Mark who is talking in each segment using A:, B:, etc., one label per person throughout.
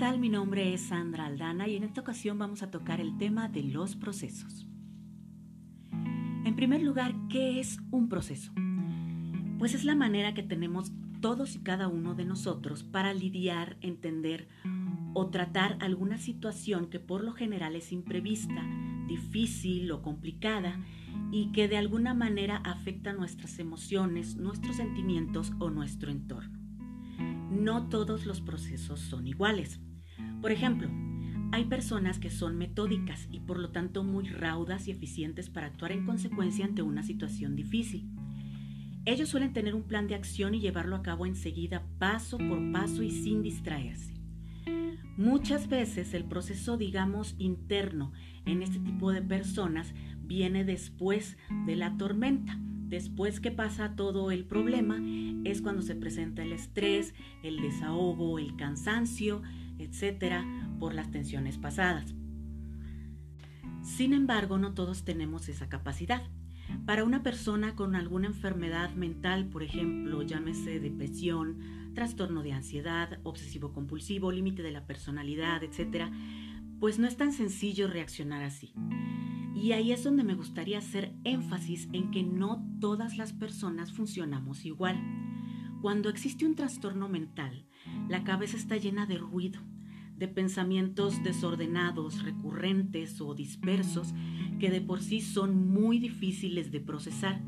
A: tal? Mi nombre es Sandra Aldana y en esta ocasión vamos a tocar el tema de los procesos. En primer lugar, ¿qué es un proceso? Pues es la manera que tenemos todos y cada uno de nosotros para lidiar, entender o tratar alguna situación que por lo general es imprevista, difícil o complicada y que de alguna manera afecta nuestras emociones, nuestros sentimientos o nuestro entorno. No todos los procesos son iguales. Por ejemplo, hay personas que son metódicas y por lo tanto muy raudas y eficientes para actuar en consecuencia ante una situación difícil. Ellos suelen tener un plan de acción y llevarlo a cabo enseguida, paso por paso y sin distraerse. Muchas veces el proceso, digamos, interno en este tipo de personas viene después de la tormenta. Después que pasa todo el problema es cuando se presenta el estrés, el desahogo, el cansancio, etcétera, por las tensiones pasadas. Sin embargo, no todos tenemos esa capacidad. Para una persona con alguna enfermedad mental, por ejemplo, llámese depresión, trastorno de ansiedad, obsesivo compulsivo, límite de la personalidad, etc., pues no es tan sencillo reaccionar así. Y ahí es donde me gustaría hacer énfasis en que no todas las personas funcionamos igual. Cuando existe un trastorno mental, la cabeza está llena de ruido, de pensamientos desordenados, recurrentes o dispersos que de por sí son muy difíciles de procesar.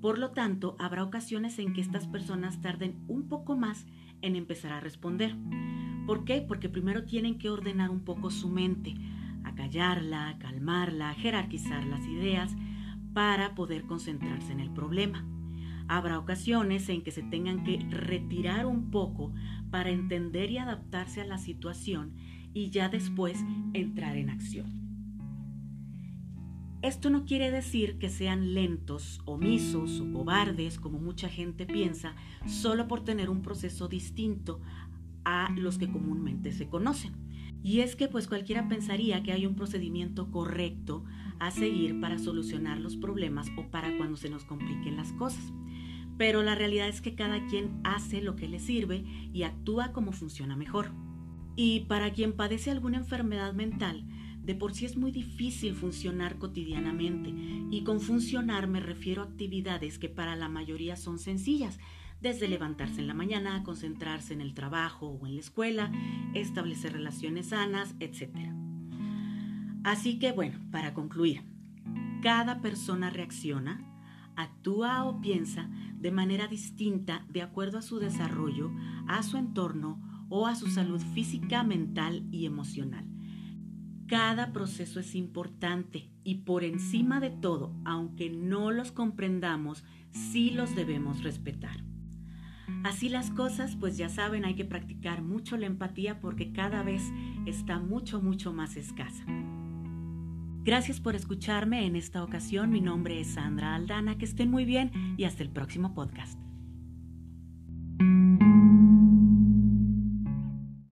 A: Por lo tanto, habrá ocasiones en que estas personas tarden un poco más en empezar a responder. ¿Por qué? Porque primero tienen que ordenar un poco su mente, acallarla, calmarla, jerarquizar las ideas para poder concentrarse en el problema. Habrá ocasiones en que se tengan que retirar un poco para entender y adaptarse a la situación y ya después entrar en acción. Esto no quiere decir que sean lentos, omisos o cobardes, como mucha gente piensa, solo por tener un proceso distinto a los que comúnmente se conocen. Y es que pues cualquiera pensaría que hay un procedimiento correcto a seguir para solucionar los problemas o para cuando se nos compliquen las cosas. Pero la realidad es que cada quien hace lo que le sirve y actúa como funciona mejor. Y para quien padece alguna enfermedad mental, de por sí es muy difícil funcionar cotidianamente y con funcionar me refiero a actividades que para la mayoría son sencillas, desde levantarse en la mañana, concentrarse en el trabajo o en la escuela, establecer relaciones sanas, etc. Así que bueno, para concluir, cada persona reacciona, actúa o piensa de manera distinta de acuerdo a su desarrollo, a su entorno o a su salud física, mental y emocional. Cada proceso es importante y por encima de todo, aunque no los comprendamos, sí los debemos respetar. Así las cosas, pues ya saben, hay que practicar mucho la empatía porque cada vez está mucho, mucho más escasa. Gracias por escucharme en esta ocasión. Mi nombre es Sandra Aldana. Que estén muy bien y hasta el próximo podcast.